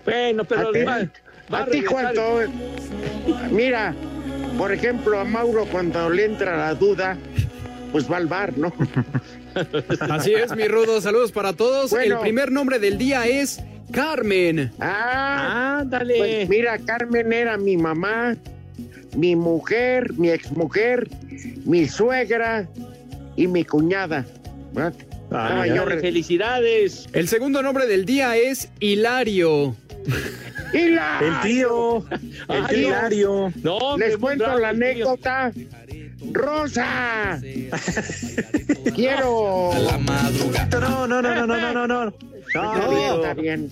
S4: Bueno, pero
S3: a, ti-
S4: va, va
S3: a ti
S4: regresar-
S3: cuánto, mira, por ejemplo, a Mauro cuando le entra la duda, pues va al bar, ¿no?
S13: Así es, mi rudo. Saludos para todos.
S3: Bueno.
S13: El primer nombre del día es Carmen.
S3: Ah,
S4: ándale.
S3: Pues mira, Carmen era mi mamá, mi mujer, mi exmujer, mi suegra y mi cuñada. ¿verdad? Estaba yo
S4: Dale, felicidades.
S13: El segundo nombre del día es Hilario.
S3: ¡Hila!
S5: El tío, el tío Hilario.
S4: No,
S3: Les cuento la
S4: tío.
S3: Rosa, quiero.
S5: No, no, no, no, no, no, no, no.
S3: Está bien.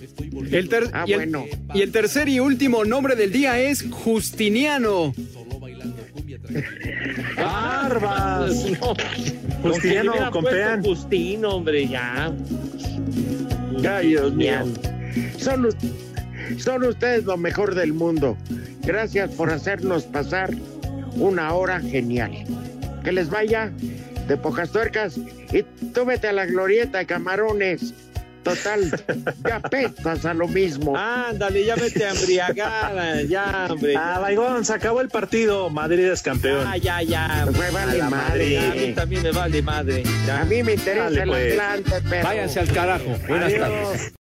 S13: El ter-
S3: Ah,
S13: y, el,
S3: bueno.
S13: y el tercer y último nombre del día es Justiniano.
S5: Barbas.
S4: No.
S5: Justiniano, compean.
S4: Justino, hombre, ya.
S3: Ay, Dios mío. Son, son ustedes lo mejor del mundo. Gracias por hacernos pasar una hora genial. Que les vaya de pocas tuercas y tú vete a la glorieta de camarones. Total, ya apestas a lo mismo.
S4: Ándale, ya vete a embriagar, ya, hombre.
S5: Ah, Baigón, se acabó el partido. Madrid es campeón.
S4: Ah, ya, ya.
S3: Me vale madre.
S4: Ya, a mí también me vale madre. Ya.
S3: A mí me interesa
S5: Dale,
S3: el
S5: pues.
S3: Atlante, pero...
S22: Váyanse al carajo. Buenas
S5: Adiós.
S22: tardes.